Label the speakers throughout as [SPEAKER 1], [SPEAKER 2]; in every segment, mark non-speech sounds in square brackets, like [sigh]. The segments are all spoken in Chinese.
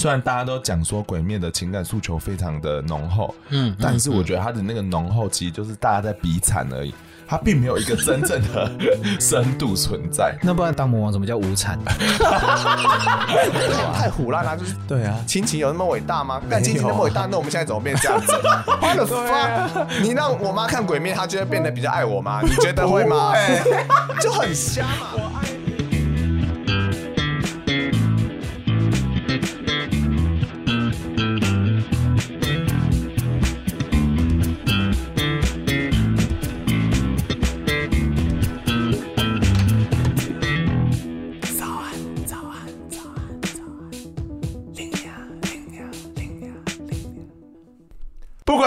[SPEAKER 1] 虽然大家都讲说鬼灭的情感诉求非常的浓厚，嗯，但是我觉得他的那个浓厚其实就是大家在比惨而已。他并没有一个真正的深度存在。
[SPEAKER 2] 那不然当魔王怎么叫无产？
[SPEAKER 3] 太唬烂了，就是对啊，亲情有那么伟大吗？但亲情那么伟大，那我们现在怎么变这样子？[laughs] 你让我妈看鬼灭，她就会变得比较爱我吗？你觉得会吗？就很瞎嘛。
[SPEAKER 1] 不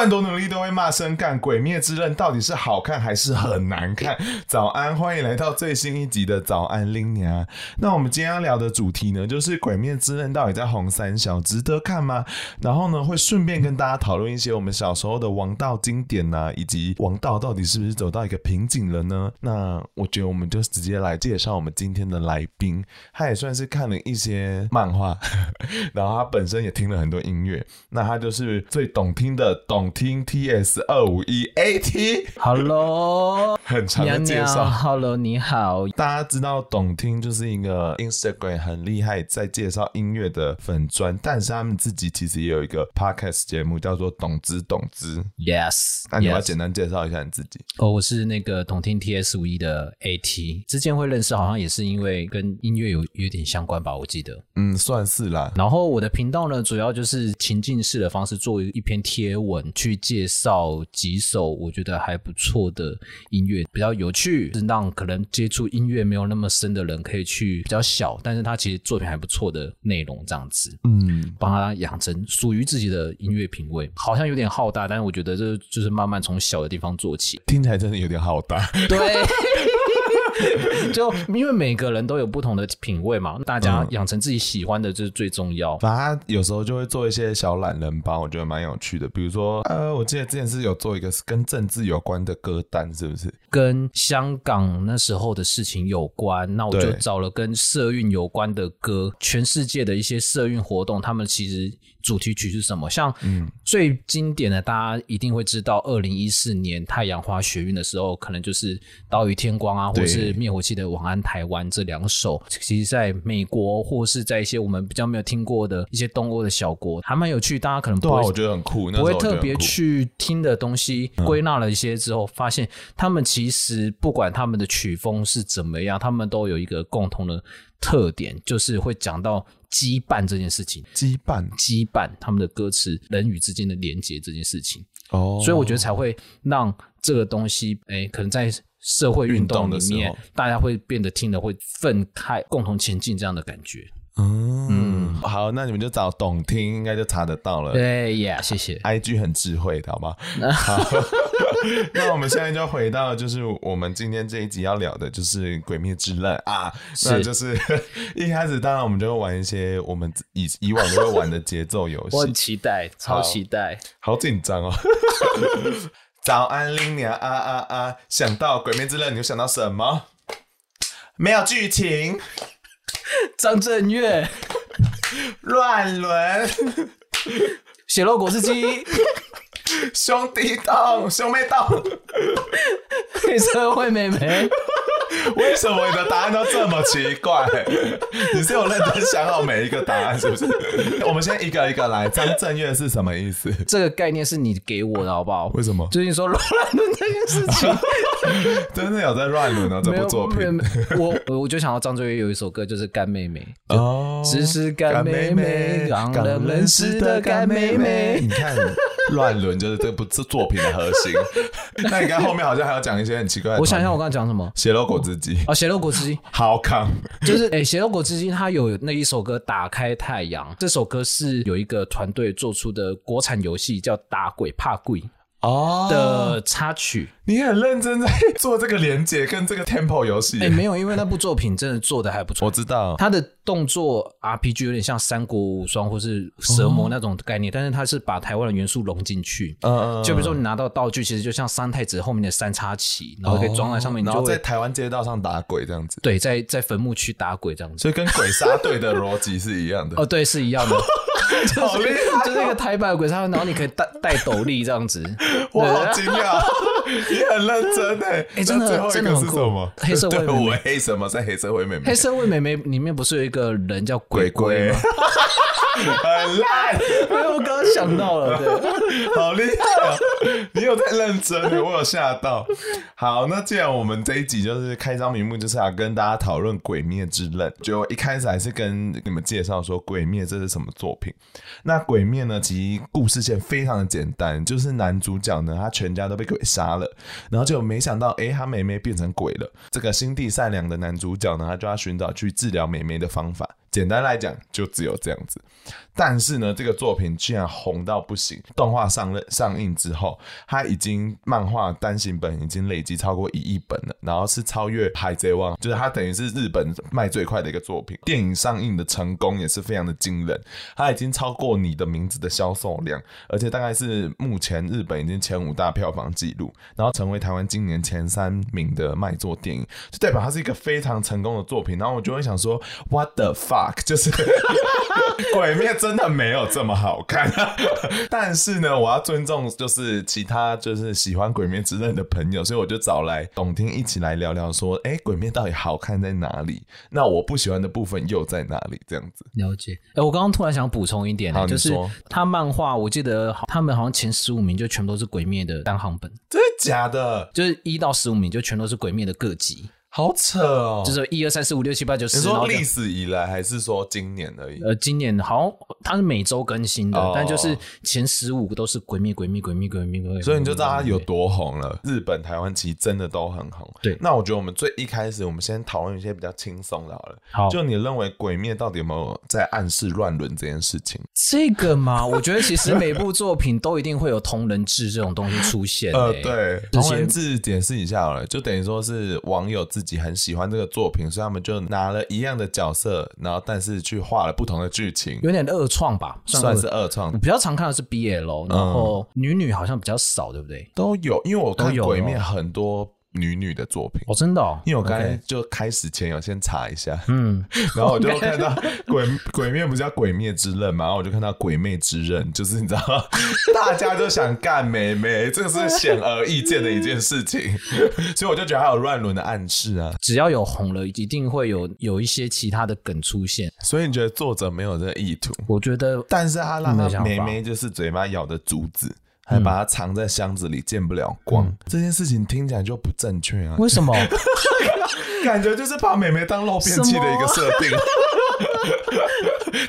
[SPEAKER 1] 管多努力都会骂声干。《鬼灭之刃》到底是好看还是很难看？早安，欢迎来到最新一集的早安拎娘。那我们今天要聊的主题呢，就是《鬼灭之刃》到底在红三小值得看吗？然后呢，会顺便跟大家讨论一些我们小时候的王道经典呐、以及王道到底是不是走到一个瓶颈了呢？那我觉得我们就直接来介绍我们今天的来宾。他也算是看了一些漫画，[laughs] 然后他本身也听了很多音乐，那他就是最懂听的懂。听 T S 二五一 A T，Hello，[laughs] 很长的介绍。
[SPEAKER 2] Hello，你好。
[SPEAKER 1] 大家知道董听就是一个 Instagram 很厉害在介绍音乐的粉专，但是他们自己其实也有一个 Podcast 节目叫做董之董之。
[SPEAKER 2] Yes，
[SPEAKER 1] 那你要简单介绍一下你自己。
[SPEAKER 2] 哦，我是那个董听 T S 五一的 A T，之前会认识好像也是因为跟音乐有有点相关吧，我记得。
[SPEAKER 1] 嗯，算是啦。
[SPEAKER 2] 然后我的频道呢，主要就是情境式的方式做一篇贴文。去介绍几首我觉得还不错的音乐，比较有趣，是让可能接触音乐没有那么深的人可以去比较小，但是他其实作品还不错的内容这样子，嗯，帮他养成属于自己的音乐品味，好像有点浩大，但是我觉得这就是慢慢从小的地方做起，
[SPEAKER 1] 听起来真的有点浩大，
[SPEAKER 2] 对。[laughs] 就因为每个人都有不同的品味嘛，大家养成自己喜欢的就是最重要。
[SPEAKER 1] 反正他有时候就会做一些小懒人包，我觉得蛮有趣的。比如说，呃，我记得之前是有做一个跟政治有关的歌单，是不是？
[SPEAKER 2] 跟香港那时候的事情有关，那我就找了跟社运有关的歌，全世界的一些社运活动，他们其实。主题曲是什么？像最经典的，大家一定会知道，二零一四年太阳花学运的时候，可能就是《岛屿天光》啊，或者是灭火器的《晚安台湾》这两首。其实，在美国或是在一些我们比较没有听过的一些东欧的小国，还蛮有趣。大家可能不会，
[SPEAKER 1] 我觉得很酷，
[SPEAKER 2] 不会特别去听的东西，归纳了一些之后，发现他们其实不管他们的曲风是怎么样，他们都有一个共同的特点，就是会讲到。羁绊这件事情，
[SPEAKER 1] 羁绊，
[SPEAKER 2] 羁绊，他们的歌词，人与之间的连接这件事情，哦，所以我觉得才会让这个东西，哎、欸，可能在社会运动里面，大家会变得听得会愤慨，共同前进这样的感觉。
[SPEAKER 1] 嗯，嗯，好，那你们就找懂听，应该就查得到了。
[SPEAKER 2] 对呀，谢谢。
[SPEAKER 1] IG 很智慧的，好不好？[laughs] 好，那我们现在就回到，就是我们今天这一集要聊的，就是《鬼灭之刃》啊。那就是 [laughs] 一开始，当然我们就会玩一些我们以以往都会玩的节奏游戏。
[SPEAKER 2] 我很期待，超期待，
[SPEAKER 1] 好紧张哦。[laughs] 早安，林娘啊啊啊！想到《鬼灭之刃》，你又想到什么？没有剧情。
[SPEAKER 2] 张震岳，
[SPEAKER 1] 乱伦，
[SPEAKER 2] 血肉果汁机，
[SPEAKER 1] 兄弟档，兄妹档，
[SPEAKER 2] 黑社会妹妹。[laughs]
[SPEAKER 1] 为什么你的答案都这么奇怪？[laughs] 你是有认真想好每一个答案是不是？[laughs] 我们先一个一个来。张震岳是什么意思？
[SPEAKER 2] 这个概念是你给我的，好不好？
[SPEAKER 1] 为什么？
[SPEAKER 2] 最近说乱伦这件事情，
[SPEAKER 1] 真的有在乱伦啊？这部作品，
[SPEAKER 2] 我我就想到张震岳有一首歌，就是干妹妹哦，只是干妹妹，让人认识的干妹妹。
[SPEAKER 1] 你看。乱伦就是这部作品的核心。[laughs] 那你看后面好像还要讲一些很奇怪的。
[SPEAKER 2] 我想一下，我刚才讲什么？
[SPEAKER 1] 血肉果汁机
[SPEAKER 2] 啊，血肉果汁机，
[SPEAKER 1] 好康。
[SPEAKER 2] 就是诶，血肉果汁机它有那一首歌《打开太阳》，这首歌是有一个团队做出的国产游戏，叫《打鬼怕鬼》哦的插曲。
[SPEAKER 1] 你很认真在做这个连接跟这个 tempo 游戏。
[SPEAKER 2] 哎，没有，因为那部作品真的做的还不错。
[SPEAKER 1] 我知道
[SPEAKER 2] 他的动作 RPG 有点像三国无双或是蛇魔那种概念，但是他是把台湾的元素融进去。嗯，就比如说你拿到道具，其实就像三太子后面的三叉戟，然后可以装在上面，
[SPEAKER 1] 然后在台湾街道上打鬼这样子。
[SPEAKER 2] 对，在在坟墓区打鬼这样子，
[SPEAKER 1] 所以跟鬼杀队的逻辑是一样的。[laughs]
[SPEAKER 2] 哦，对，是一样的。[laughs] 就是一个台版鬼杀队，然后你可以带带斗笠这样子。
[SPEAKER 1] 我好惊讶。你很认真哎，[laughs] 哎，真的真的很酷。
[SPEAKER 2] 黑社会妹妹，
[SPEAKER 1] 黑什么？在黑社会妹妹，
[SPEAKER 2] 黑社会妹妹里面不是有一个人叫鬼鬼吗？[laughs]
[SPEAKER 1] 很烂，[laughs]
[SPEAKER 2] 因为我刚刚想到了，对，
[SPEAKER 1] 好厉害啊！[laughs] 你有在认真，我有吓到。好，那既然我们这一集就是开张名目，就是要跟大家讨论《鬼灭之刃》，就一开始还是跟你们介绍说《鬼灭》这是什么作品。那《鬼灭》呢，其实故事线非常的简单，就是男主角呢，他全家都被鬼杀了，然后就没想到，哎，他妹妹变成鬼了。这个心地善良的男主角呢，他就要寻找去治疗妹妹的方法。简单来讲，就只有这样子。但是呢，这个作品居然红到不行。动画上上映之后，它已经漫画单行本已经累积超过一亿本了，然后是超越《海贼王》，就是它等于是日本卖最快的一个作品。电影上映的成功也是非常的惊人，它已经超过《你的名字》的销售量，而且大概是目前日本已经前五大票房纪录，然后成为台湾今年前三名的卖座电影，就代表它是一个非常成功的作品。然后我就会想说，What the fuck？就是鬼灭。真的没有这么好看，[laughs] 但是呢，我要尊重就是其他就是喜欢《鬼灭之刃》的朋友，所以我就找来董听一起来聊聊，说，哎，《鬼灭》到底好看在哪里？那我不喜欢的部分又在哪里？这样子
[SPEAKER 2] 了解。哎，我刚刚突然想补充一点，就是他漫画，我记得他们好像前十五名就全都是《鬼灭》的单行本，
[SPEAKER 1] 真的假的？
[SPEAKER 2] 就是一到十五名就全都是《鬼灭》的各集。
[SPEAKER 1] 好扯哦！
[SPEAKER 2] 就是一二三四五六七八九十。
[SPEAKER 1] 你说历史以来还是说今年而已？
[SPEAKER 2] 呃，今年好像它是每周更新的，但就是前十五个都是鬼灭鬼灭鬼灭鬼灭鬼灭，
[SPEAKER 1] 所以你就知道它有多红了。日本、台湾其实真的都很红。对，那我觉得我们最一开始，我们先讨论一些比较轻松的好了。好，就你认为鬼灭到底有没有在暗示乱伦这件事情？
[SPEAKER 2] 这个嘛，[laughs] 我觉得其实每部作品都一定会有同人志这种东西出现。
[SPEAKER 1] 呃，对，同人志解释一下好了，就等于说是网友自己很喜欢这个。作品，所以他们就拿了一样的角色，然后但是去画了不同的剧情，
[SPEAKER 2] 有点二创吧，
[SPEAKER 1] 算是二创。
[SPEAKER 2] 我比较常看的是 BL，然后女女好像比较少，对不对？
[SPEAKER 1] 都有，因为我看鬼面很多。女女的作品
[SPEAKER 2] 哦，真的哦，
[SPEAKER 1] 因为我刚才就开始前有先查一下，嗯，[laughs] 然后我就看到 [laughs] 鬼鬼灭不是叫鬼灭之刃嘛，然后我就看到鬼魅之刃，就是你知道，[laughs] 大家都想干妹妹，这个是显而易见的一件事情，所以我就觉得还有乱伦的暗示啊。
[SPEAKER 2] 只要有红了，一定会有有一些其他的梗出现。
[SPEAKER 1] 所以你觉得作者没有这个意图？
[SPEAKER 2] 我觉得，
[SPEAKER 1] 但是他让他妹妹就是嘴巴咬的竹子。还把它藏在箱子里，见不了光。嗯、这件事情听起来就不正确啊！
[SPEAKER 2] 为什么？[laughs]
[SPEAKER 1] 感觉就是把美眉当漏便器的一个设定。[laughs]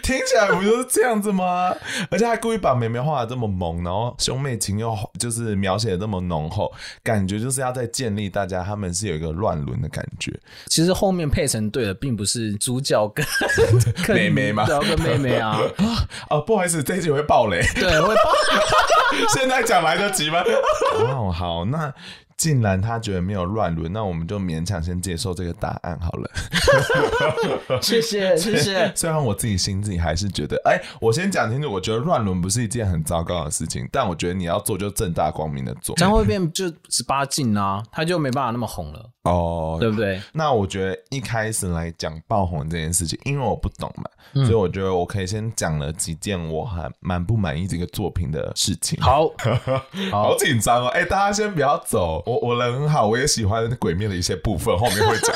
[SPEAKER 1] 听起来不就是这样子吗？而且还故意把妹妹画的这么萌，然后兄妹情又就是描写的这么浓厚，感觉就是要在建立大家他们是有一个乱伦的感觉。
[SPEAKER 2] 其实后面配成对的，并不是主角跟 [laughs]
[SPEAKER 1] 妹妹嘛？
[SPEAKER 2] 主角跟妹妹啊
[SPEAKER 1] 啊，啊！[laughs] 不好意思，这一集会爆雷，
[SPEAKER 2] 对，会爆。[laughs]
[SPEAKER 1] 现在讲来得及吗？哦，好，那。既然他觉得没有乱伦，那我们就勉强先接受这个答案好了。
[SPEAKER 2] 谢 [laughs] 谢谢谢。[laughs]
[SPEAKER 1] 虽然我自己心里还是觉得，哎、欸，我先讲清楚，我觉得乱伦不是一件很糟糕的事情，但我觉得你要做就正大光明的做，
[SPEAKER 2] 这样会变就十八禁啊，他就没办法那么红了哦，对不对？
[SPEAKER 1] 那我觉得一开始来讲爆红这件事情，因为我不懂嘛，嗯、所以我觉得我可以先讲了几件我还蛮不满意这个作品的事情。
[SPEAKER 2] 好，[laughs]
[SPEAKER 1] 好紧张哦，哎、欸，大家先不要走。我我人很好，我也喜欢鬼面的一些部分，后面会讲。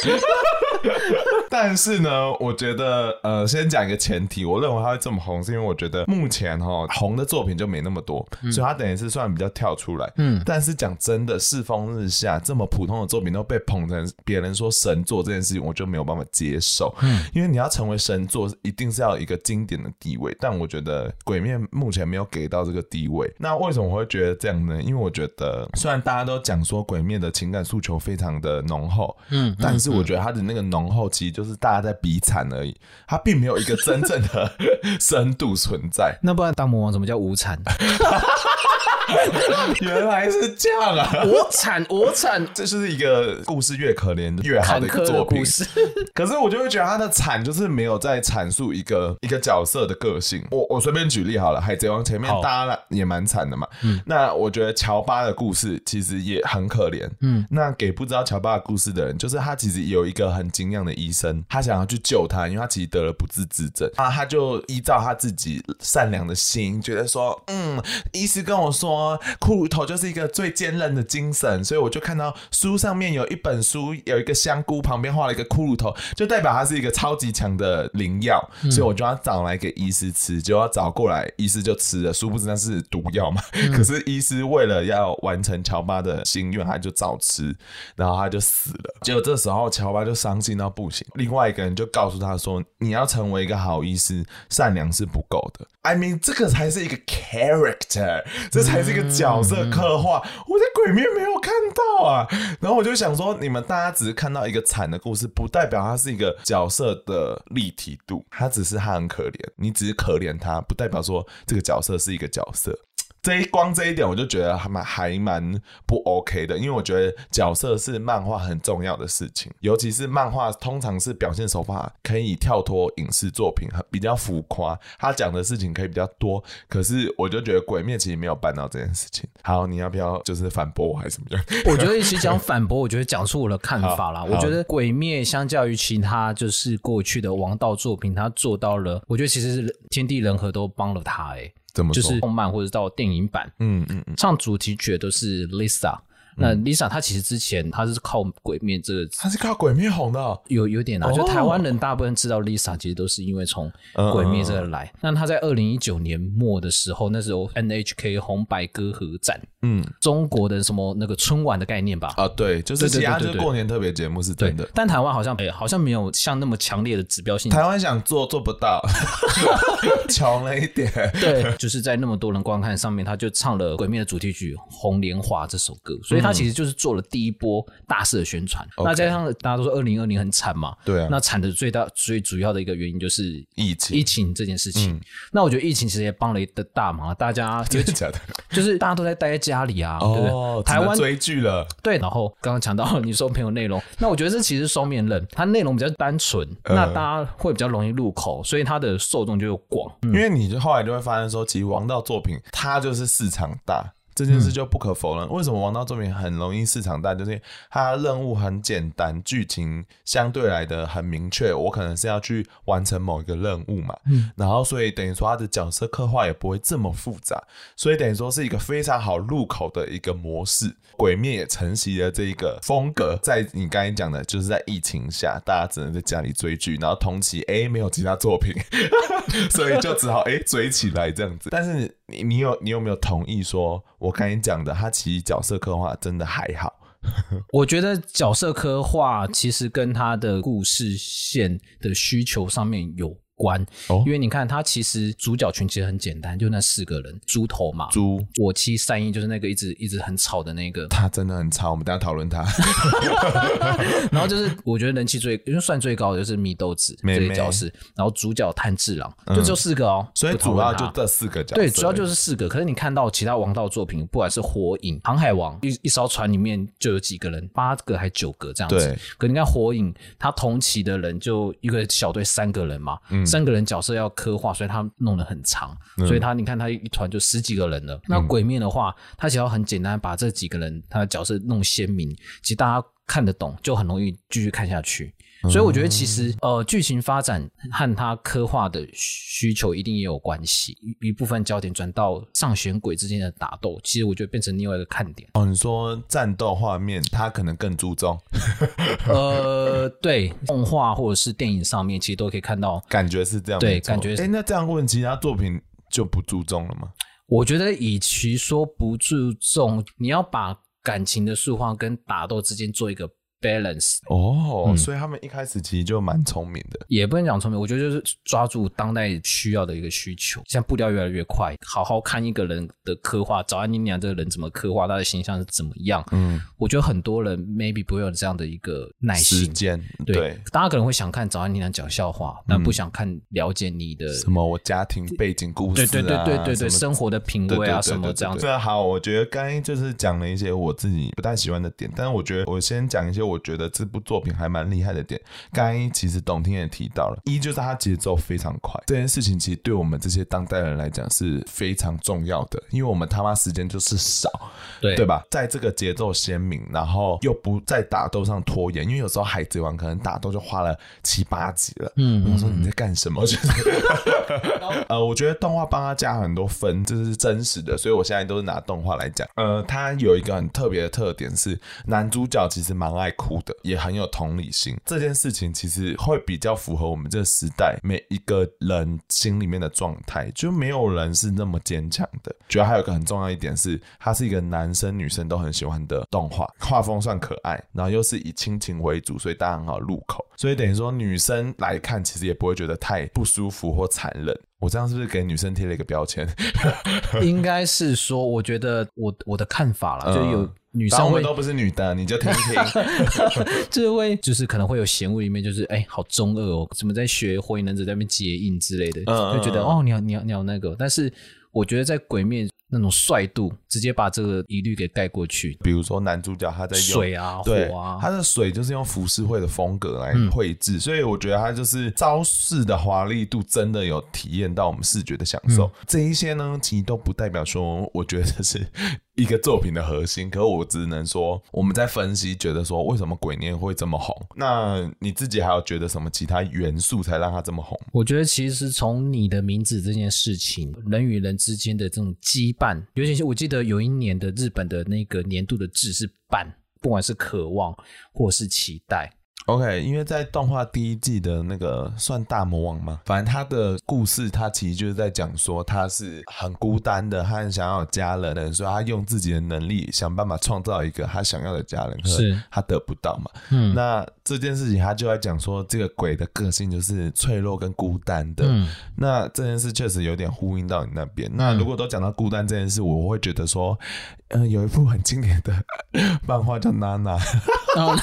[SPEAKER 1] 但是呢，我觉得呃，先讲一个前提，我认为他会这么红，是因为我觉得目前哈红的作品就没那么多，嗯、所以他等于是算比较跳出来。嗯，但是讲真的，世风日下这么普通的作品都被捧成别人说神作这件事情，我就没有办法接受。嗯，因为你要成为神作，一定是要有一个经典的地位，但我觉得鬼灭目前没有给到这个地位。那为什么我会觉得这样呢？因为我觉得虽然大家都讲说鬼灭的情感诉求非常的浓厚，嗯，但是我觉得他的那个浓厚其实就是大家在比惨而已，他并没有一个真正的 [laughs] 深度存在。
[SPEAKER 2] 那不然当魔王怎么叫无惨？[laughs] [laughs]
[SPEAKER 1] 原来是这样啊！
[SPEAKER 2] 我惨，我惨，
[SPEAKER 1] 这是一个故事越可怜越好的一个作品。[laughs] 可是我就会觉得他的惨就是没有在阐述一个一个角色的个性。我我随便举例好了，《海贼王》前面大家也蛮惨的嘛。嗯，那我觉得乔巴的故事其实也很可怜。嗯，那给不知道乔巴的故事的人，就是他其实有一个很敬仰的医生，他想要去救他，因为他其实得了不治之症啊，他就依照他自己善良的心，觉得说，嗯，医师跟我说，骷髅头就是一个最坚韧的精神，所以我就看到书上面有一本书，有一个香菇旁边画了一个骷髅头，就代表它是一个超级强的灵药，所以我就要找来给医师吃，就要找过来，医师就吃了，殊不知那是毒药嘛。[laughs] 可是医师为了要完成乔巴的心愿，他就照吃，然后他就死了。结果这时候乔巴就伤心到不行，另外一个人就告诉他说：“你要成为一个好医师，善良是不够的。” I mean，这个才是一个 character，这才是一个角色刻画。我在鬼面没有看到啊，然后我就想说，你们大家只是看到一个惨的故事，不代表它是一个角色的立体度，他只是他很可怜，你只是可怜他，不代表说这个角色是一个角色。这一光这一点，我就觉得还蛮还蛮不 OK 的，因为我觉得角色是漫画很重要的事情，尤其是漫画通常是表现手法可以跳脱影视作品，比较浮夸，他讲的事情可以比较多。可是我就觉得《鬼灭》其实没有办到这件事情。好，你要不要就是反驳我还是什么样？[laughs]
[SPEAKER 2] 我觉得一起讲反驳，我觉得讲出我的看法啦。我觉得《鬼灭》相较于其他就是过去的王道作品，他做到了，我觉得其实是天地人和都帮了他、欸，哎。就是动漫或者到电影版，嗯嗯嗯，唱主题曲都是 Lisa。那 Lisa 她其实之前她是靠《鬼灭》这个，
[SPEAKER 1] 她是靠《鬼灭》红的，哦，
[SPEAKER 2] 有有点啊。就台湾人大部分知道 Lisa，其实都是因为从《鬼灭》这个来。那她在二零一九年末的时候，那时候 NHK 红白歌合战，嗯，中国的什么那个春晚的概念吧？
[SPEAKER 1] 啊，对，就是其他就是过年特别节目是真的。
[SPEAKER 2] 但台湾好像哎，好像没有像那么强烈的指标性。
[SPEAKER 1] 台湾想做做不到，[laughs] 穷了一点。
[SPEAKER 2] 对，就是在那么多人观看上面，他就唱了《鬼灭》的主题曲《红莲华》这首歌，所以他。其实就是做了第一波大肆的宣传，嗯、那加上大家都说二零二零很惨嘛，
[SPEAKER 1] 对啊，
[SPEAKER 2] 那惨的最大最主要的一个原因就是
[SPEAKER 1] 疫情，
[SPEAKER 2] 疫情这件事情。嗯、那我觉得疫情其实也帮了一个大忙，大家 [laughs]
[SPEAKER 1] 真的假的？[laughs]
[SPEAKER 2] 就是大家都在待在家里啊，哦、对不对？台湾
[SPEAKER 1] 追剧了，
[SPEAKER 2] 对。然后刚刚讲到 [laughs] 你说没有内容，那我觉得这其实双面刃，它内容比较单纯，呃、那大家会比较容易入口，所以它的受众就广。
[SPEAKER 1] 嗯、因为你就后来就会发现说，其实王道作品它就是市场大。这件事就不可否认。嗯、为什么王道作品很容易市场大？就是它任务很简单，剧情相对来的很明确。我可能是要去完成某一个任务嘛，嗯，然后所以等于说它的角色刻画也不会这么复杂，所以等于说是一个非常好入口的一个模式。鬼灭也承袭了这一个风格，在你刚才讲的，就是在疫情下，大家只能在家里追剧，然后同期哎没有其他作品，[laughs] 所以就只好哎追起来这样子。但是你你有你有没有同意说？我刚才讲的，他其实角色刻画真的还好。[laughs]
[SPEAKER 2] 我觉得角色刻画其实跟他的故事线的需求上面有关，因为你看他其实主角群其实很简单，就那四个人，猪头嘛，猪，我妻善逸就是那个一直一直很吵的那个，
[SPEAKER 1] 他真的很吵，我们等下讨论他。[laughs]
[SPEAKER 2] 然后就是我觉得人气最，因为算最高的就是米豆子这个角色，然后主角炭治郎，就就四个哦，
[SPEAKER 1] 所以主要就这四个角色，
[SPEAKER 2] 对，主要就是四个。可是你看到其他王道作品，不管是火影、航海王，一一艘船里面就有几个人，八个还九个这样子。对，可你看火影，他同期的人就一个小队三个人嘛，嗯。三个人角色要刻画，所以他弄得很长，嗯、所以他你看他一团就十几个人了。嗯、那鬼面的话，他只要很简单把这几个人他的角色弄鲜明，其实大家看得懂，就很容易继续看下去。所以我觉得其实呃，剧情发展和他刻画的需求一定也有关系。一部分焦点转到上弦鬼之间的打斗，其实我觉得变成另外一个看点。
[SPEAKER 1] 哦，你说战斗画面，他可能更注重。
[SPEAKER 2] 呃，对，动画或者是电影上面，其实都可以看到，
[SPEAKER 1] 感觉是这样。
[SPEAKER 2] 对，感觉是。
[SPEAKER 1] 哎，那这样问，其他作品就不注重了吗？
[SPEAKER 2] 我觉得，与其说不注重，你要把感情的塑化跟打斗之间做一个。Balance
[SPEAKER 1] 哦，嗯、所以他们一开始其实就蛮聪明的，
[SPEAKER 2] 也不能讲聪明，我觉得就是抓住当代需要的一个需求。现在步调越来越快，好好看一个人的刻画，早安妮娘这个人怎么刻画，他的形象是怎么样？嗯，我觉得很多人 maybe 不会有这样的一个耐心。时间对，对大家可能会想看早安妮娘讲笑话，但不想看了解你的
[SPEAKER 1] 什么我家庭背景故事、啊，
[SPEAKER 2] 对对对对对对，生活的品味啊什么这样子。
[SPEAKER 1] 对，好，我觉得刚才就是讲了一些我自己不太喜欢的点，但是我觉得我先讲一些。我觉得这部作品还蛮厉害的点，刚刚其实董听也提到了，一就是它节奏非常快，这件事情其实对我们这些当代人来讲是非常重要的，因为我们他妈时间就是少，对对吧？在这个节奏鲜明，然后又不在打斗上拖延，因为有时候海贼王可能打斗就花了七八集了，嗯，我说你在干什么？就是，呃，我觉得动画帮他加很多分，这是真实的，所以我现在都是拿动画来讲，呃，它有一个很特别的特点是男主角其实蛮爱。哭的也很有同理心，这件事情其实会比较符合我们这个时代每一个人心里面的状态，就没有人是那么坚强的。主要还有一个很重要一点是，它是一个男生女生都很喜欢的动画，画风算可爱，然后又是以亲情为主，所以大家很好入口。所以等于说女生来看，其实也不会觉得太不舒服或残忍。我这样是不是给女生贴了一个标签？[laughs]
[SPEAKER 2] 应该是说，我觉得我我的看法啦，就有。女生会
[SPEAKER 1] 都不是女的，你就听听。[laughs]
[SPEAKER 2] 这位就是可能会有嫌恶里面，就是哎、欸，好中二哦，怎么在学火影忍者在那边结印之类的，嗯、就觉得哦，你要你要你要那个。但是我觉得在鬼灭那种帅度，直接把这个疑虑给盖过去。
[SPEAKER 1] 比如说男主角他在用
[SPEAKER 2] 水啊火啊，
[SPEAKER 1] 他的水就是用浮世绘的风格来绘制，嗯、所以我觉得他就是招式的华丽度真的有体验到我们视觉的享受。嗯、这一些呢，其实都不代表说，我觉得这是。一个作品的核心，可我只能说，我们在分析，觉得说为什么鬼念会这么红？那你自己还有觉得什么其他元素才让它这么红？
[SPEAKER 2] 我觉得其实从你的名字这件事情，人与人之间的这种羁绊，尤其是我记得有一年的日本的那个年度的字是“半”，不管是渴望或是期待。
[SPEAKER 1] OK，因为在动画第一季的那个算大魔王嘛，反正他的故事，他其实就是在讲说他是很孤单的，他很想要有家人的，所以他用自己的能力想办法创造一个他想要的家人，可是他得不到嘛。嗯，那这件事情他就在讲说，这个鬼的个性就是脆弱跟孤单的。嗯，那这件事确实有点呼应到你那边。那如果都讲到孤单这件事，我会觉得说，嗯、呃，有一部很经典的 [laughs] 漫画叫娜娜。哦，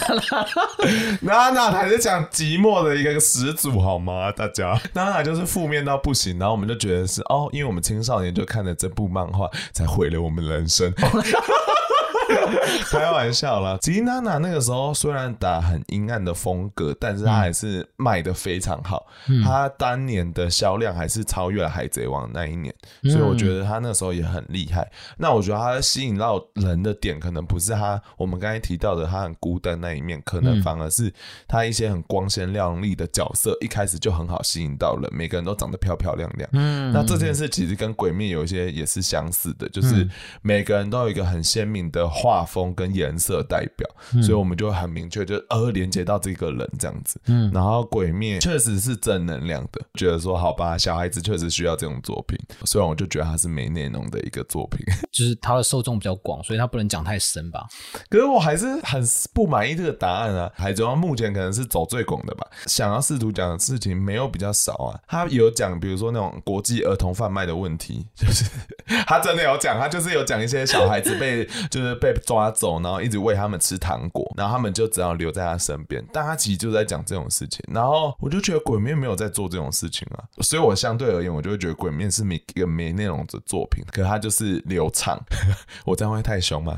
[SPEAKER 1] 娜娜。娜娜才是讲寂寞的一个始祖，好吗？大家，娜娜就是负面到不行，然后我们就觉得是哦，因为我们青少年就看了这部漫画，才毁了我们人生。[laughs] [laughs] 开玩笑啦，吉娜娜那个时候虽然打很阴暗的风格，但是她还是卖的非常好。她当年的销量还是超越了海贼王那一年，所以我觉得她那时候也很厉害。那我觉得她吸引到人的点，可能不是她我们刚才提到的她很孤单那一面，可能反而是她一些很光鲜亮丽的角色，一开始就很好吸引到人，每个人都长得漂漂亮亮。嗯，那这件事其实跟鬼灭有一些也是相似的，就是每个人都有一个很鲜明的。画风跟颜色代表，嗯、所以我们就会很明确，就呃连接到这个人这样子。嗯，然后鬼灭确实是正能量的，觉得说好吧，小孩子确实需要这种作品。虽然我就觉得它是没内容的一个作品，[laughs]
[SPEAKER 2] 就是它的受众比较广，所以它不能讲太深吧。
[SPEAKER 1] 可是我还是很不满意这个答案啊。海贼王目前可能是走最广的吧，想要试图讲的事情没有比较少啊。他有讲，比如说那种国际儿童贩卖的问题，就是 [laughs] 他真的有讲，他就是有讲一些小孩子被就是。被抓走，然后一直喂他们吃糖果，然后他们就只要留在他身边。但他其实就在讲这种事情，然后我就觉得鬼面没有在做这种事情啊，所以我相对而言，我就会觉得鬼面是没一个没内容的作品，可他就是流畅。[laughs] 我这样会太凶吗？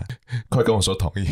[SPEAKER 1] 快跟我说同意。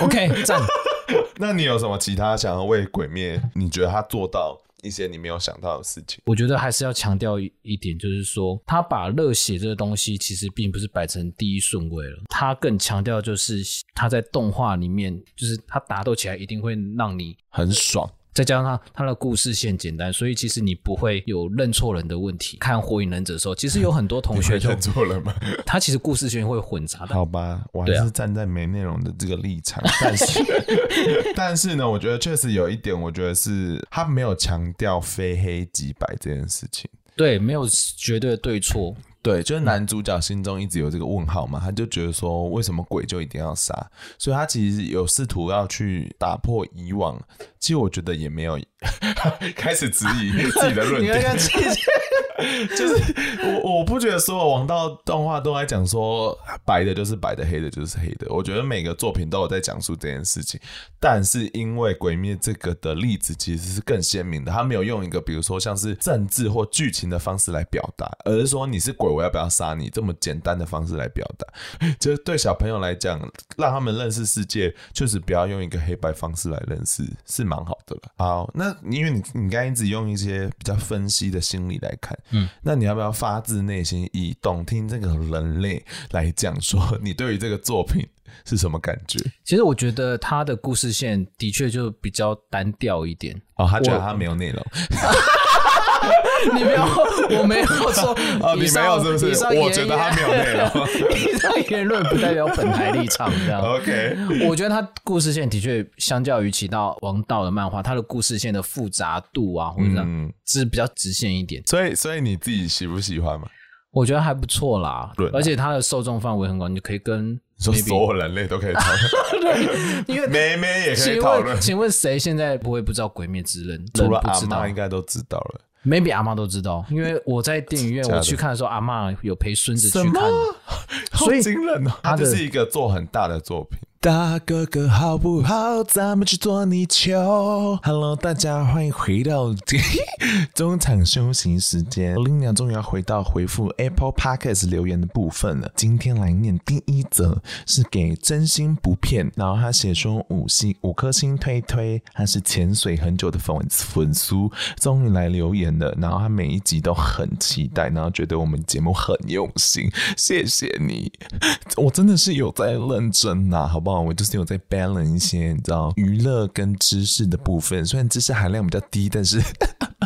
[SPEAKER 2] OK，赞。[laughs]
[SPEAKER 1] 那你有什么其他想要为鬼灭？你觉得他做到？一些你没有想到的事情，
[SPEAKER 2] 我觉得还是要强调一点，就是说他把热血这个东西其实并不是摆成第一顺位了，他更强调就是他在动画里面，就是他打斗起来一定会让你
[SPEAKER 1] 很爽。
[SPEAKER 2] 再加上他他的故事线简单，所以其实你不会有认错人的问题。看《火影忍者》的时候，其实有很多同学就
[SPEAKER 1] 认错了吗？
[SPEAKER 2] 他其实故事线会混杂的。
[SPEAKER 1] 好吧，我还是站在没内容的这个立场。啊、但是，[laughs] 但是呢，我觉得确实有一点，我觉得是他没有强调非黑即白这件事情。
[SPEAKER 2] 对，没有绝对的对错。
[SPEAKER 1] 对，就是男主角心中一直有这个问号嘛，他就觉得说，为什么鬼就一定要杀？所以他其实有试图要去打破以往。其实我觉得也没有 [laughs] 开始质疑自己的论点。[laughs] 就是我我不觉得所有王道动画都在讲说白的就是白的，黑的就是黑的。我觉得每个作品都有在讲述这件事情，但是因为《鬼灭》这个的例子其实是更鲜明的，他没有用一个比如说像是政治或剧情的方式来表达，而是说你是鬼，我要不要杀你这么简单的方式来表达。[laughs] 就是对小朋友来讲，让他们认识世界，确实不要用一个黑白方式来认识，是蛮好的了。好，那因为你你刚一直用一些比较分析的心理来看。嗯，那你要不要发自内心以懂听这个人类来讲说，你对于这个作品是什么感觉？
[SPEAKER 2] 其实我觉得他的故事线的确就比较单调一点。
[SPEAKER 1] 哦，他觉得他没有内容。[laughs] [laughs]
[SPEAKER 2] 你不要，我没有说
[SPEAKER 1] 啊，你没有是不是？我觉得他没有内容。[laughs]
[SPEAKER 2] 以上言论不代表本台立场，这样。[laughs]
[SPEAKER 1] OK，
[SPEAKER 2] 我觉得他故事线的确相较于其他王道的漫画，他的故事线的复杂度啊，或者嗯，是比较直线一点。
[SPEAKER 1] 所以，所以你自己喜不喜欢嘛？
[SPEAKER 2] 我觉得还不错啦，对，而且他的受众范围很广，你就可以跟
[SPEAKER 1] 说所有人类都可以讨论，
[SPEAKER 2] 对，因为
[SPEAKER 1] 妹妹也可以讨论。
[SPEAKER 2] 请问谁现在不会不知道《鬼灭之刃》？
[SPEAKER 1] 除了阿妈，应该都知道了。
[SPEAKER 2] Maybe 阿妈都知道，因为我在电影院 [laughs] 我去看的时候，阿妈有陪孙子去看，[laughs]
[SPEAKER 1] 好惊人哦！他这是一个做很大的作品。大哥哥好不好？咱们去做泥鳅。Hello，大家欢迎回到中场休息时间。我林娘终于要回到回复 Apple Podcast 留言的部分了。今天来念第一则，是给真心不骗，然后他写说五星五颗星推推，他是潜水很久的粉粉丝，终于来留言了。然后他每一集都很期待，然后觉得我们节目很用心，谢谢你，我真的是有在认真呐、好不好？我就是有在 balance 一些，你知道娱乐跟知识的部分，虽然知识含量比较低，但是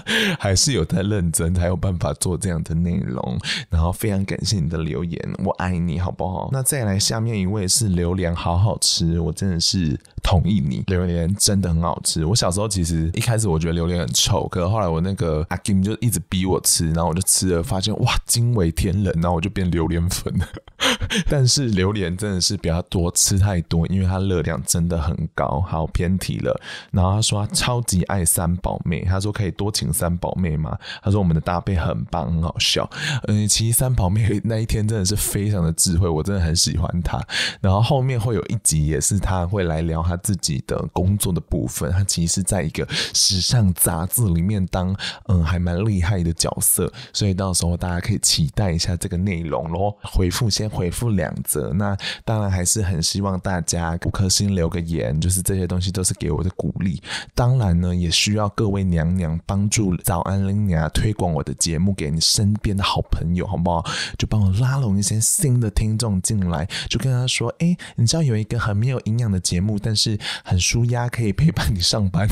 [SPEAKER 1] [laughs] 还是有在认真，才有办法做这样的内容。然后非常感谢你的留言，我爱你，好不好？那再来下面一位是榴莲，好好吃，我真的是同意你，榴莲真的很好吃。我小时候其实一开始我觉得榴莲很臭，可是后来我那个阿 Kim 就一直逼我吃，然后我就吃了，发现哇，惊为天人，然后我就变榴莲粉了。[laughs] 但是榴莲真的是比较多，吃太多。因为它热量真的很高，好偏题了。然后他说他超级爱三宝妹，他说可以多请三宝妹吗？他说我们的搭配很棒，很好笑。嗯，其实三宝妹那一天真的是非常的智慧，我真的很喜欢她。然后后面会有一集也是她会来聊她自己的工作的部分。她其实是在一个时尚杂志里面当嗯还蛮厉害的角色，所以到时候大家可以期待一下这个内容咯。回复先回复两则，那当然还是很希望大家。五颗星留个言，就是这些东西都是给我的鼓励。当然呢，也需要各位娘娘帮助早安拎娘推广我的节目给你身边的好朋友，好不好？就帮我拉拢一些新的听众进来，就跟他说：“哎，你知道有一个很没有营养的节目，但是很舒压，可以陪伴你上班，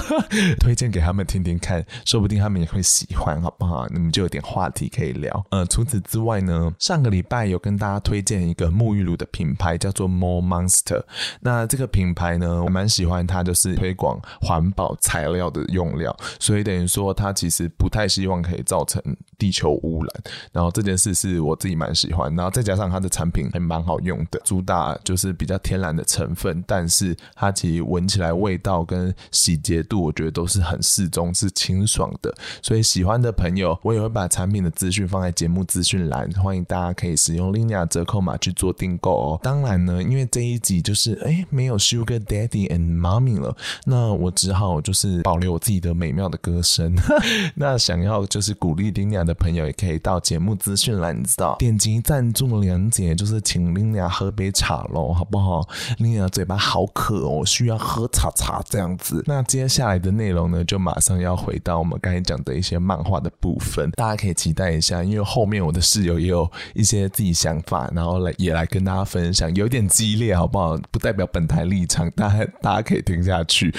[SPEAKER 1] [laughs] 推荐给他们听听看，说不定他们也会喜欢，好不好？你们就有点话题可以聊。呃，除此之外呢，上个礼拜有跟大家推荐一个沐浴露的品牌，叫做 More Monster。那这个品牌呢，我蛮喜欢它，就是推广环保材料的用料，所以等说它其实不太希望可以造成地球污染。然后这件事是我自己蛮喜欢，然后再加上它的产品还蛮好用的，主打就是比较天然的成分，但是它其实闻起来味道跟洗洁度，我觉得都是很适中，是清爽的。所以喜欢的朋友，我也会把产品的资讯放在节目资讯栏，欢迎大家可以使用 Linia 折扣码去做订购哦。当然呢，因为这一集。就是哎，没有 Sugar Daddy and Mommy 了，那我只好就是保留我自己的美妙的歌声。[laughs] 那想要就是鼓励 Linia 的朋友，也可以到节目资讯栏，你知道，点击赞助的链接，就是请 Linia 喝杯茶喽，好不好？Linia 嘴巴好渴哦，需要喝茶茶这样子。那接下来的内容呢，就马上要回到我们刚才讲的一些漫画的部分，大家可以期待一下，因为后面我的室友也有一些自己想法，然后来也来跟大家分享，有点激烈，好不好？不代表本台立场，大家大家可以听下去，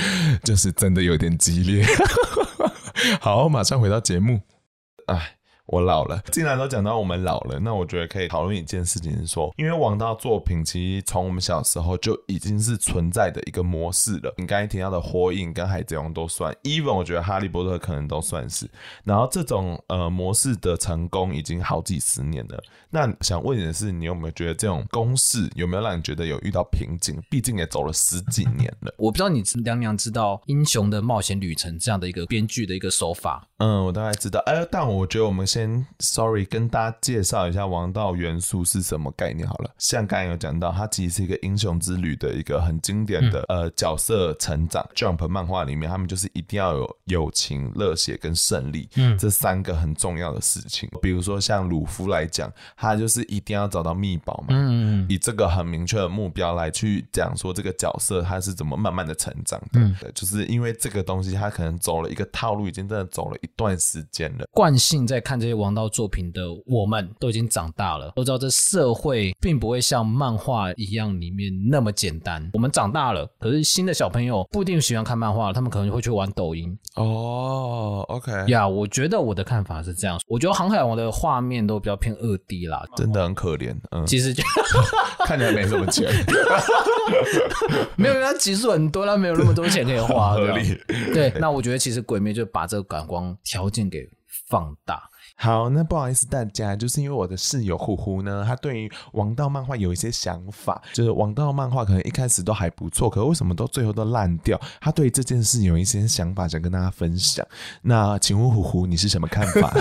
[SPEAKER 1] 就是真的有点激烈。好，马上回到节目。哎，我老了。既然都讲到我们老了，那我觉得可以讨论一件事情，是说，因为王道作品其实从我们小时候就已经是存在的一个模式了。你刚才提到的《火影》跟《海贼王》都算，even 我觉得《哈利波特》可能都算是。然后这种呃模式的成功已经好几十年了。那想问你的是，你有没有觉得这种公式有没有让你觉得有遇到瓶颈？毕竟也走了十几年了。
[SPEAKER 2] 我不知道你娘娘知道《英雄的冒险旅程》这样的一个编剧的一个手法。
[SPEAKER 1] 嗯，我大概知道。哎，但我觉得我们先，sorry，跟大家介绍一下王道元素是什么概念好了。像刚才有讲到，它其实是一个英雄之旅的一个很经典的、嗯、呃角色成长。Jump 漫画里面，他们就是一定要有友情、热血跟胜利，嗯，这三个很重要的事情。比如说像鲁夫来讲，他就是一定要找到秘宝嘛，嗯，以这个很明确的目标来去讲说这个角色他是怎么慢慢的成长的。嗯，就是因为这个东西，他可能走了一个套路，已经真的走了一段时间了。
[SPEAKER 2] 惯性在看这些王道作品的我们都已经长大了，都知道这社会并不会像漫画一样里面那么简单。我们长大了，可是新的小朋友不一定喜欢看漫画，他们可能会去玩抖音。
[SPEAKER 1] 哦，OK，
[SPEAKER 2] 呀，yeah, 我觉得我的看法是这样，我觉得航海王的画面都比较偏二 D 啦，
[SPEAKER 1] 真的很可怜。嗯，
[SPEAKER 2] 其实就 [laughs]
[SPEAKER 1] 看起来没什么钱，[laughs]
[SPEAKER 2] 没有，他集数很多，他没有那么多钱可以花。[laughs] 合理。对，那我觉得其实鬼灭就把这个感光条件给放大。
[SPEAKER 1] 好，那不好意思大家，就是因为我的室友虎虎呢，他对于王道漫画有一些想法，就是王道漫画可能一开始都还不错，可为什么都最后都烂掉？他对这件事有一些想法想跟大家分享。那请问虎虎，你是什么看法？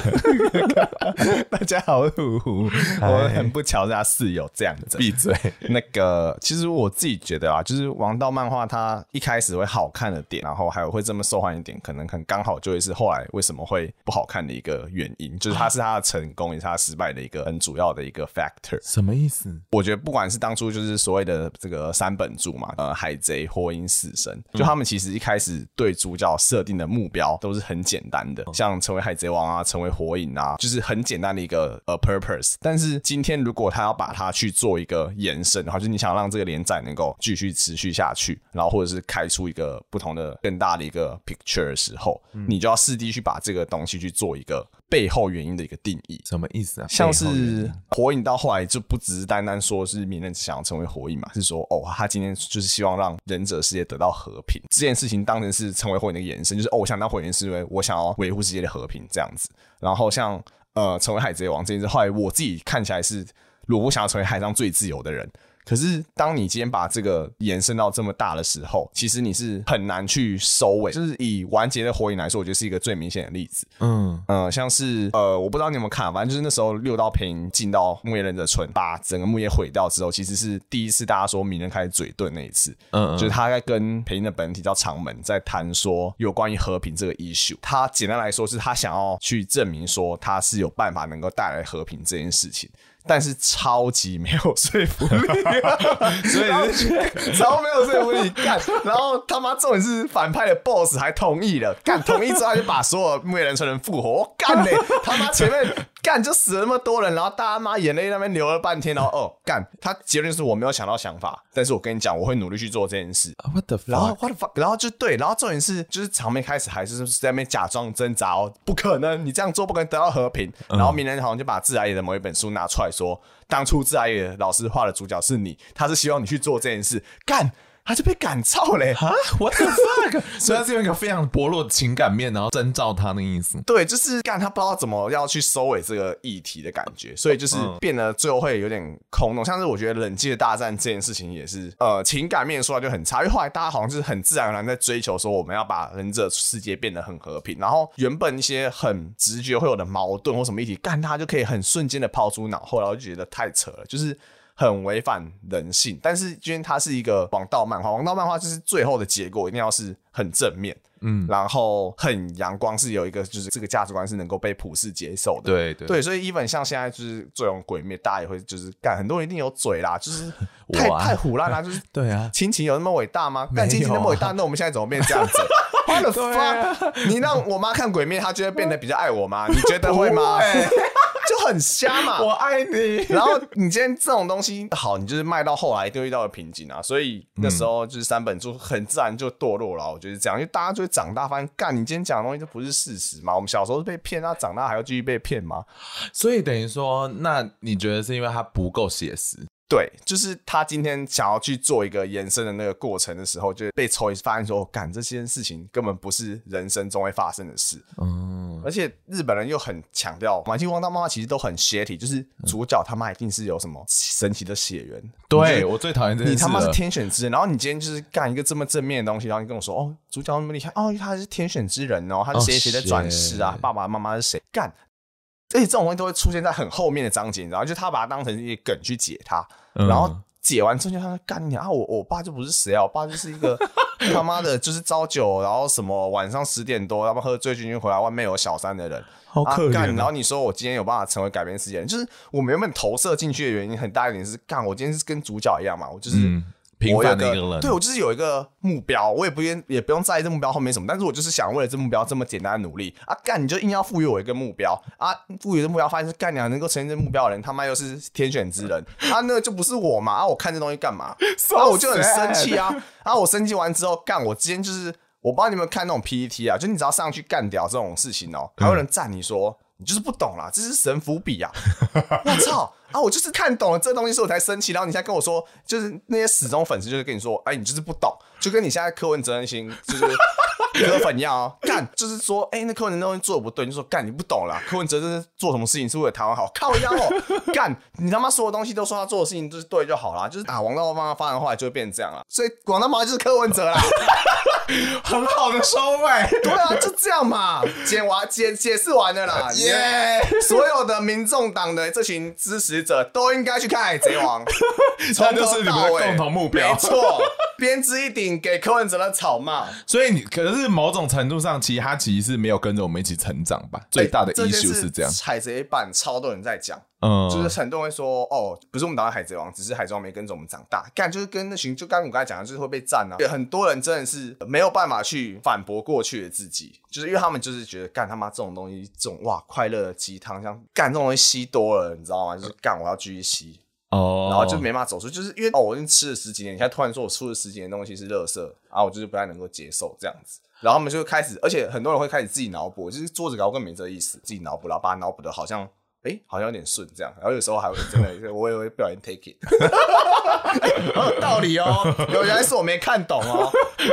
[SPEAKER 1] [laughs]
[SPEAKER 3] 大家好，虎虎，我很不瞧人家室友这样子，闭嘴。那个，其实我自己觉得啊，就是王道漫画它一开始会好看的点，然后还有会这么受欢迎点，可能很刚好就会是后来为什么会不好看的一个原因。就是他是他的成功，也是他失败的一个很主要的一个 factor。
[SPEAKER 1] 什么意思？
[SPEAKER 3] 我觉得不管是当初就是所谓的这个三本柱嘛，呃，海贼、火影、死神，就他们其实一开始对主角设定的目标都是很简单的，像成为海贼王啊，成为火影啊，就是很简单的一个呃 purpose。但是今天如果他要把它去做一个延伸，然后就是你想让这个连载能够继续持续下去，然后或者是开出一个不同的更大的一个 picture 的时候，你就要势必去把这个东西去做一个。背后原因的一个定义，
[SPEAKER 1] 什么意思啊？
[SPEAKER 3] 像是火影到后来就不只是单单说是鸣人想要成为火影嘛，是说哦，他今天就是希望让忍者世界得到和平这件事情当成是成为火影的延伸，就是哦，我想当火影是因为我想要维护世界的和平这样子。然后像呃，成为海贼王这件事，后来我自己看起来是，如果我想要成为海上最自由的人。可是，当你今天把这个延伸到这么大的时候，其实你是很难去收尾。就是以完结的火影来说，我觉得是一个最明显的例子。嗯嗯、呃，像是呃，我不知道你有没有看，反正就是那时候六道配音进到木叶忍者村，把整个木叶毁掉之后，其实是第一次大家说鸣人开始嘴遁那一次。嗯，嗯，就是他在跟配音的本体叫长门在谈说有关于和平这个 issue。他简单来说是他想要去证明说他是有办法能够带来和平这件事情。但是超级没有说服力，[laughs] 所以是超没有说服力干。然后他妈重点是反派的 boss 还同意了，干同意之后他就把所有木叶人成人复活，我干嘞！他妈前面。干就死了那么多人，然后大家妈眼泪那边流了半天，然后哦干，他结论是我没有想到想法，但是我跟你讲，我会努力去做这件事。
[SPEAKER 1] What the fuck？
[SPEAKER 3] 然后 What the fuck？然后就对，然后重点是就是场面开始还是在那边假装挣扎哦，不可能，你这样做不可能得到和平。然后鸣人好像就把自来也的某一本书拿出来说，当初自来也老师画的主角是你，他是希望你去做这件事，干。他就被赶超嘞！
[SPEAKER 1] 哈，What the fuck？[laughs] 所以他是用一个非常薄弱的情感面，然后征召他的意思。
[SPEAKER 3] 对，就是干他不知道怎么要去收尾这个议题的感觉，所以就是变得最后会有点空洞。像是我觉得忍界的大战这件事情也是，呃，情感面说来就很差，因为后来大家好像是很自然而然在追求说我们要把忍者世界变得很和平，然后原本一些很直觉会有的矛盾或什么议题，干他就可以很瞬间的抛出脑后，然后就觉得太扯了，就是。很违反人性，但是因为它是一个王道漫画，王道漫画就是最后的结果一定要是很正面，嗯，然后很阳光，是有一个就是这个价值观是能够被普世接受的，
[SPEAKER 1] 对对
[SPEAKER 3] 对，所以 even 像现在就是这种鬼灭，大家也会就是干，很多人一定有嘴啦，就是 [laughs] 太哇太唬烂啦，[laughs] 就是对啊，亲情有那么伟大吗？但亲情那么伟大，那我们现在怎么变这样子？[laughs] What the fuck？你让我妈看鬼灭，她就会变得比较爱我吗？你觉得会吗？很瞎嘛。
[SPEAKER 1] 我爱你。
[SPEAKER 3] 然后你今天这种东西好，你就是卖到后来就遇到了瓶颈啊，所以那时候就是三本书很自然就堕落了。我觉得这样，因为大家就会长大发现，干你今天讲的东西就不是事实嘛。我们小时候是被骗，那长大还要继续被骗吗？
[SPEAKER 1] 所以等于说，那你觉得是因为它不够写实？
[SPEAKER 3] 对，就是他今天想要去做一个延伸的那个过程的时候，就被抽一次发现说，干这些事情根本不是人生中会发生的事。嗯，而且日本人又很强调，满清王道漫画其实都很邪体，就是主角他妈一定是有什么神奇的血缘。
[SPEAKER 1] 对，我最讨厌这件事。
[SPEAKER 3] 你他妈是天选之人，然后你今天就是干一个这么正面的东西，然后你跟我说，哦，主角那么厉害，哦，他是天选之人哦，他是谁谁的转世啊？爸爸妈妈是谁？干。而且这种东西都会出现在很后面的章节，然后就他把它当成一个梗去解它，然后解完之后就他说干你啊，我我爸就不是谁啊，我爸就是一个 [laughs] 他妈的，就是朝九，然后什么晚上十点多他们喝醉醺醺回来，外面有小三的人，
[SPEAKER 1] 好可怜、啊。
[SPEAKER 3] 然后你说我今天有办法成为改变世界人，就是我们原本投射进去的原因很大一点是干，我今天是跟主角一样嘛，我就是。嗯平凡的一个人，对，我就是有一个目标，我也不愿也不用在意这目标后面什么，但是我就是想为了这目标这么简单的努力啊！干，你就硬要赋予我一个目标啊！赋予这目标，发现是干娘能够实现这目标的人，他妈又是天选之人啊！那就不是我嘛！啊，我看这东西干嘛啊，我就很生气啊！啊，我生气完之后干，我今天就是我不知道你们看那种 PPT 啊，就你只要上去干掉这种事情哦、喔，还有人赞你说。你就是不懂啦，这是神伏笔呀！我操啊！我就是看懂了这东西，所以我才生气。然后你现在跟我说，就是那些死忠粉丝，就是跟你说，哎，你就是不懂，就跟你现在柯文哲那心就是柯粉一样哦。[laughs] 干，就是说，哎，那柯文哲那东西做的不对，你就说干，你不懂啦。柯文哲这是做什么事情是为了台湾好？靠腰哦！[laughs] 干，你他妈所有东西都说他做的事情就是对就好啦。就是啊，王道漫画发展后来就会变成这样了。所以广大毛就是柯文哲啦。[laughs]
[SPEAKER 1] 很好的收尾，
[SPEAKER 3] 对啊，就这样嘛，解完解解释完了啦，耶、yeah！所有的民众党的这群支持者都应该去看《海贼王》，
[SPEAKER 1] 这就是你们的共同目标，
[SPEAKER 3] 没错，编织一顶给柯文哲的草帽。
[SPEAKER 1] 所以你可是某种程度上，其实他其实是没有跟着我们一起成长吧？最大的 issue 是这样，
[SPEAKER 3] 海贼版超多人在讲。嗯，就是很多人会说，哦，不是我们打海贼王，只是海贼王没跟着我们长大。干，就是跟那群，就刚刚我刚才讲的，就是会被赞啊。很多人真的是没有办法去反驳过去的自己，就是因为他们就是觉得，干他妈这种东西，这种哇快乐的鸡汤，像干这种东西吸多了，你知道吗？就是干我要继续吸哦，然后就没办法走出，就是因为哦，我已经吃了十几年，你现在突然说我吃了十几年东西是垃圾，啊我就是不太能够接受这样子。然后他们就开始，而且很多人会开始自己脑补，就是桌子搞更没这个意思，自己脑补，然后把脑补的好像。哎、欸，好像有点顺这样，然后有时候还会真的，[laughs] 我也会不小心 take it，欸、好有道理哦。有原来是我没看懂哦，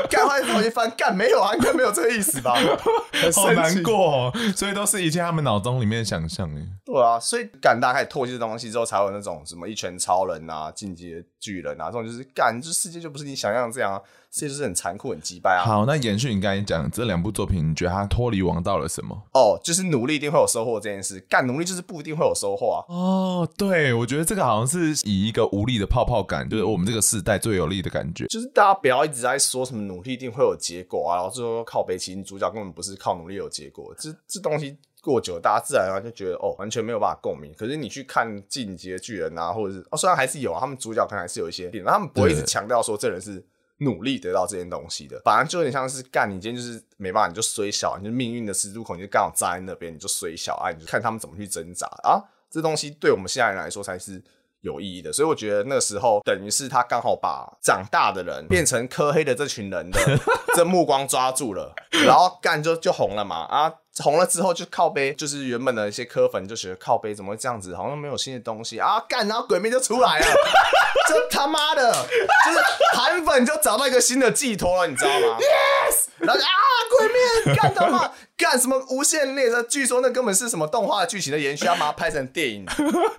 [SPEAKER 3] 干坏事我一翻，干没有啊，应该没有这个意思吧？[laughs]
[SPEAKER 1] 好难过哦，所以都是一切他们脑中里面的想象哎。
[SPEAKER 3] 对啊，所以干大概唾弃这东西之后，才有那种什么一拳超人啊、进击巨人啊，这种就是干，这世界就不是你想象的这样啊。这就是很残酷、很击败啊！
[SPEAKER 1] 好，那延续你刚才讲这两部作品，你觉得它脱离王道了什么？
[SPEAKER 3] 哦，就是努力一定会有收获这件事。干努力就是不一定会有收获啊！
[SPEAKER 1] 哦，对，我觉得这个好像是以一个无力的泡泡感，就是我们这个世代最有力的感觉。
[SPEAKER 3] 就是大家不要一直在说什么努力一定会有结果啊，然后最后靠北其实主角根本不是靠努力有结果。这这东西过久了，大家自然而然就觉得哦，完全没有办法共鸣。可是你去看《进击的巨人》啊，或者是哦，虽然还是有啊，他们主角可能还是有一些点，他们不会一直强调说这人是。努力得到这件东西的，反而就有点像是干，你今天就是没办法，你就衰小，你就命运的十字路口，你就刚好站在那边，你就衰小啊，你就看他们怎么去挣扎啊。这东西对我们现在人来说才是有意义的，所以我觉得那时候等于是他刚好把长大的人变成科黑的这群人的 [laughs] 这目光抓住了，然后干就就红了嘛啊。红了之后就靠杯，就是原本的一些磕粉就觉得靠杯怎么会这样子，好像没有新的东西啊干，然后鬼灭就出来了，[laughs] 这他妈的，就是韩粉就找到一个新的寄托了，你知道吗？Yes，然后就啊鬼面干他妈干什么无限列车，据说那根本是什么动画剧情的延续，要把它拍成电影，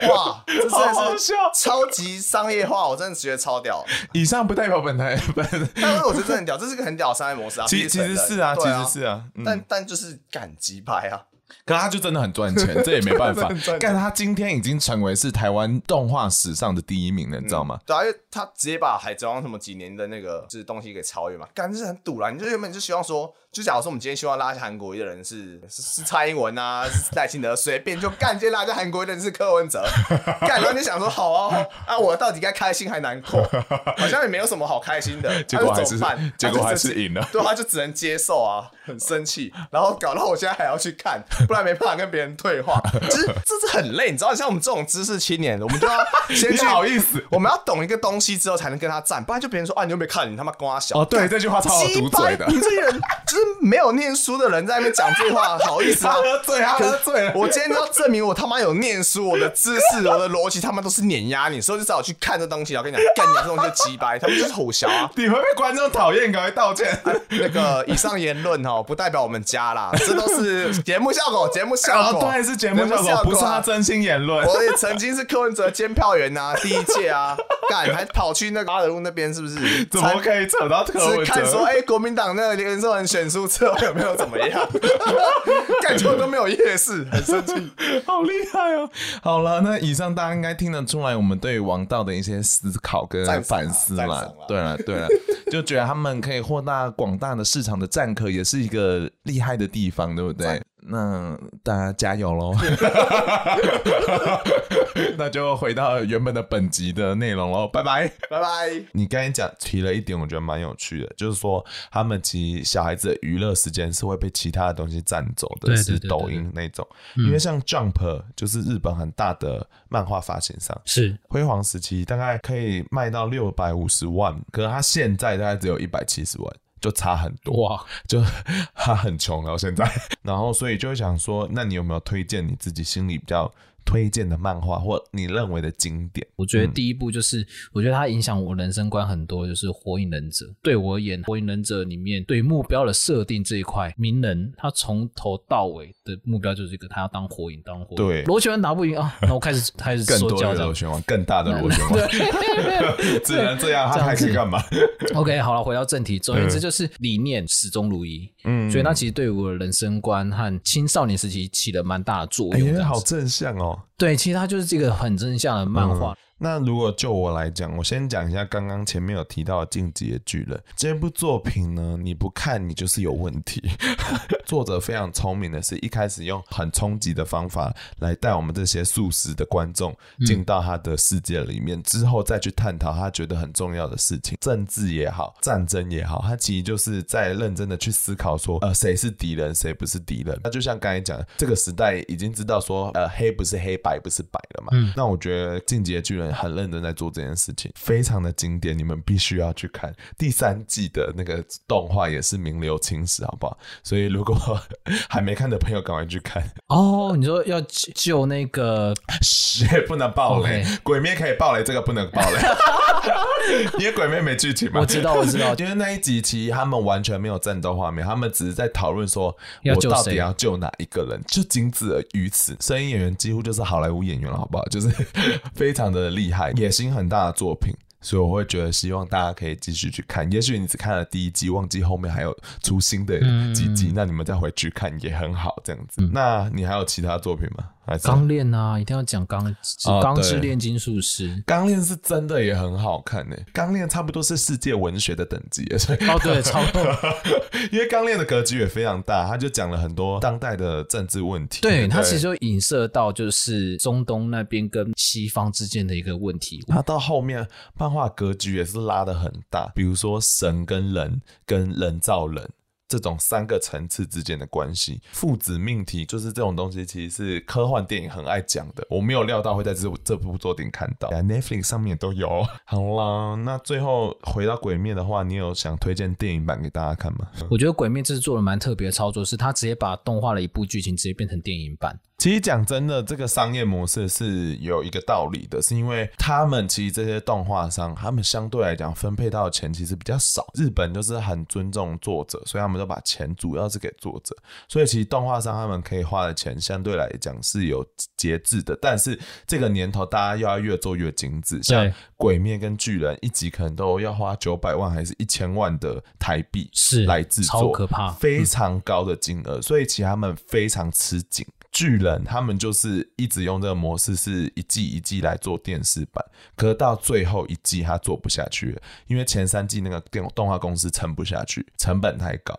[SPEAKER 3] 哇，这真的是超级商业化，我真的觉得超屌。
[SPEAKER 1] 以上不代表本台本，
[SPEAKER 3] 但是我觉得真的很屌，这是个很屌的商业模式啊，
[SPEAKER 1] 其其实是啊，其实是啊，
[SPEAKER 3] 但但就是赶集拍啊！
[SPEAKER 1] 可他就真的很赚钱，这也没办法。[laughs] 但他今天已经成为是台湾动画史上的第一名了，你知道吗？
[SPEAKER 3] 嗯、对啊，因为他直接把海贼王什么几年的那个就是东西给超越嘛，干这是很堵啦。你就原本就希望说，就假如说我们今天希望拉下韩国瑜的人是是，是蔡英文啊，赖清德，随便就干，今天拉下韩国瑜的人是柯文哲，干，然后你想说好啊，啊，我到底该开心还难过？好像也没有什么好开心的，[laughs]
[SPEAKER 1] 结果还是结果还是赢了，
[SPEAKER 3] 对，他就只能接受啊，很生气，然后搞到我现在还要去看。不然没办法跟别人对话。其实这是很累，你知道，像我们这种知识青年，我们就要先去
[SPEAKER 1] 好意思，
[SPEAKER 3] 我们要懂一个东西之后才能跟他站，不然就别人说啊，你又没看，你他妈瓜小。
[SPEAKER 1] 哦，对，这句话超好毒嘴的。
[SPEAKER 3] 你这些人就是没有念书的人在那边讲这句话，好意思啊？
[SPEAKER 1] 喝醉，他喝醉了。
[SPEAKER 3] 我今天就要证明我他妈有念书，我的知识、我的逻辑他妈都是碾压你，所以就只好去看这东西。我跟你讲，干你这东西就鸡掰，他们就是虎小啊！
[SPEAKER 1] 你会被观众讨厌，赶快道歉。
[SPEAKER 3] 那个以上言论哈，不代表我们家啦，这都是节目效果，节目效果，
[SPEAKER 1] 对，是节目效果，不是他真心言论。
[SPEAKER 3] 我也曾经是柯文哲监票员呐，[laughs] 第一届啊，干还跑去那个八德路那边，是不是？
[SPEAKER 1] 怎么可以扯到柯文哲？
[SPEAKER 3] 是看说，哎，国民党那个连胜文选书之后有没有怎么样？[laughs] 感觉都没有夜市，很生气，[laughs]
[SPEAKER 1] 好厉害哦！好了，那以上大家应该听得出来，我们对王道的一些思考跟反思啦。对了，对了，就觉得他们可以获大广大的市场的认可，也是一个厉害的地方，对不对？那大家加油喽！[laughs] [laughs] 那就回到原本的本集的内容喽，拜拜
[SPEAKER 3] 拜拜。
[SPEAKER 1] 你刚才讲提了一点，我觉得蛮有趣的，就是说他们其实小孩子的娱乐时间是会被其他的东西占走的，是抖音那种。因为像 Jump 就是日本很大的漫画发行商，
[SPEAKER 2] 是
[SPEAKER 1] 辉煌时期大概可以卖到六百五十万，可是他现在大概只有一百七十万。就差很多哇！就他很穷了现在，[laughs] 然后所以就会想说，那你有没有推荐你自己心里比较推荐的漫画或你认为的经典，
[SPEAKER 2] 我觉得第一部就是，嗯、我觉得它影响我人生观很多，就是《火影忍者》。对我而言，《火影忍者》里面对目标的设定这一块，鸣人他从头到尾的目标就是一个，他要当火影，当火影。对，螺旋丸打不赢啊，那我开始 [laughs] 开始说教的螺
[SPEAKER 1] 旋丸，更大的螺旋丸，[laughs] 只能这样，他还可以干嘛？[laughs]
[SPEAKER 2] OK，好了，回到正题，总而言之就是理念始终如一。嗯，所以那其实对我的人生观和青少年时期起了蛮大的作用。
[SPEAKER 1] 哎，好正向哦。
[SPEAKER 2] 对，其实它就是这个很真相的漫画。
[SPEAKER 1] 嗯那如果就我来讲，我先讲一下刚刚前面有提到的《进击的巨人》这部作品呢，你不看你就是有问题。[laughs] 作者非常聪明的是，一开始用很冲击的方法来带我们这些素食的观众进到他的世界里面，嗯、之后再去探讨他觉得很重要的事情，政治也好，战争也好，他其实就是在认真的去思考说，呃，谁是敌人，谁不是敌人。那就像刚才讲的，这个时代已经知道说，呃，黑不是黑，白不是白了嘛。嗯、那我觉得《进击的巨人》很认真在做这件事情，非常的经典，你们必须要去看第三季的那个动画，也是名留青史，好不好？所以如果还没看的朋友，赶快去看
[SPEAKER 2] 哦。你说要救那个，[laughs]
[SPEAKER 1] 谁不能爆雷.鬼灭可以爆雷，这个不能爆雷，[laughs] 因为鬼灭没剧情嘛。
[SPEAKER 2] 我知道，我知道，
[SPEAKER 1] 因为那一集其实他们完全没有战斗画面，他们只是在讨论说，我到底要救哪一个人，就仅止于此。声音演员几乎就是好莱坞演员了，好不好？就是 [laughs] 非常的厉害。野心很大的作品，所以我会觉得希望大家可以继续去看。也许你只看了第一季，忘记后面还有出新的几集，嗯、那你们再回去看也很好。这样子，嗯、那你还有其他作品吗？
[SPEAKER 2] 钢炼啊，一定要讲钢钢之炼金术师。
[SPEAKER 1] 钢炼是真的也很好看呢。钢炼差不多是世界文学的等级，所以
[SPEAKER 2] 哦对，超 [laughs] 多。
[SPEAKER 1] 因为钢炼的格局也非常大，他就讲了很多当代的政治问题。
[SPEAKER 2] 对，他其实就影射到就是中东那边跟西方之间的一个问题。
[SPEAKER 1] 他到后面漫画格局也是拉的很大，比如说神跟人跟人造人。这种三个层次之间的关系，父子命题，就是这种东西，其实是科幻电影很爱讲的。我没有料到会在这这部作品看到，Netflix 上面都有。[laughs] 好啦，那最后回到《鬼灭》的话，你有想推荐电影版给大家看吗？
[SPEAKER 2] 我觉得《鬼灭》这次做了蛮特别的操作，是他直接把动画的一部剧情直接变成电影版。
[SPEAKER 1] 其实讲真的，这个商业模式是有一个道理的，是因为他们其实这些动画商，他们相对来讲分配到的钱其实比较少。日本就是很尊重作者，所以他们都把钱主要是给作者，所以其实动画商他们可以花的钱相对来讲是有节制的。但是这个年头，大家又要越做越精致，像《鬼灭》跟《巨人》一集可能都要花九百万还是一千万的台币是来制作，
[SPEAKER 2] 超可怕，
[SPEAKER 1] 非常高的金额，所以其实他们非常吃紧。巨人他们就是一直用这个模式，是一季一季来做电视版，可是到最后一季他做不下去了，因为前三季那个电动画公司撑不下去，成本太高，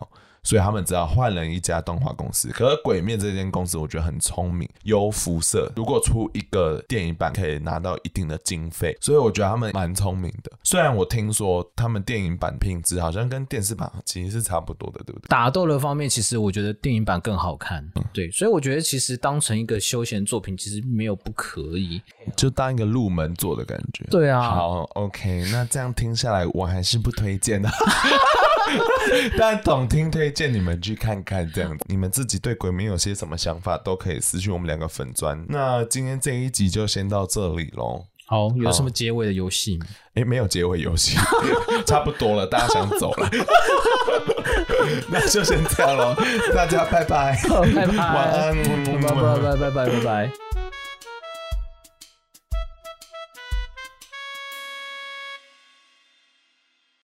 [SPEAKER 1] 所以他们只要换了一家动画公司。可是《鬼灭》这间公司，我觉得很聪明，有辐射。如果出一个电影版，可以拿到一定的经费，所以我觉得他们蛮聪明的。虽然我听说他们电影版品质好像跟电视版其实是差不多的，对不对？
[SPEAKER 2] 打斗的方面，其实我觉得电影版更好看。嗯、对，所以我觉得其实当成一个休闲作品，其实没有不可以，
[SPEAKER 1] 就当一个入门做的感觉。
[SPEAKER 2] 对啊。
[SPEAKER 1] 好，OK，那这样听下来，我还是不推荐的。[laughs] 但总听推荐你们去看看，这样子，你们自己对鬼灭有些什么想法，都可以私讯我们两个粉砖。那今天这一集就先到这里喽。
[SPEAKER 2] 好，有什么结尾的游戏吗？
[SPEAKER 1] 哎、欸，没有结尾游戏，差不多了，大家想走了，[laughs] 那就先这样喽，大家拜拜，
[SPEAKER 2] 拜拜，
[SPEAKER 1] 晚安，
[SPEAKER 2] 拜拜拜拜拜拜拜。